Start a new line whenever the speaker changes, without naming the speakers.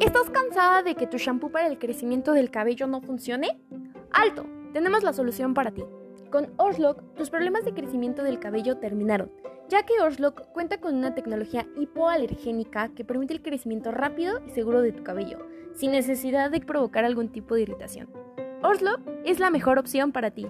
Estás cansada de que tu shampoo para el crecimiento del cabello no funcione? ¡Alto! Tenemos la solución para ti. Con Orslock, tus problemas de crecimiento del cabello terminaron, ya que Orslock cuenta con una tecnología hipoalergénica que permite el crecimiento rápido y seguro de tu cabello, sin necesidad de provocar algún tipo de irritación. Orslock es la mejor opción para ti.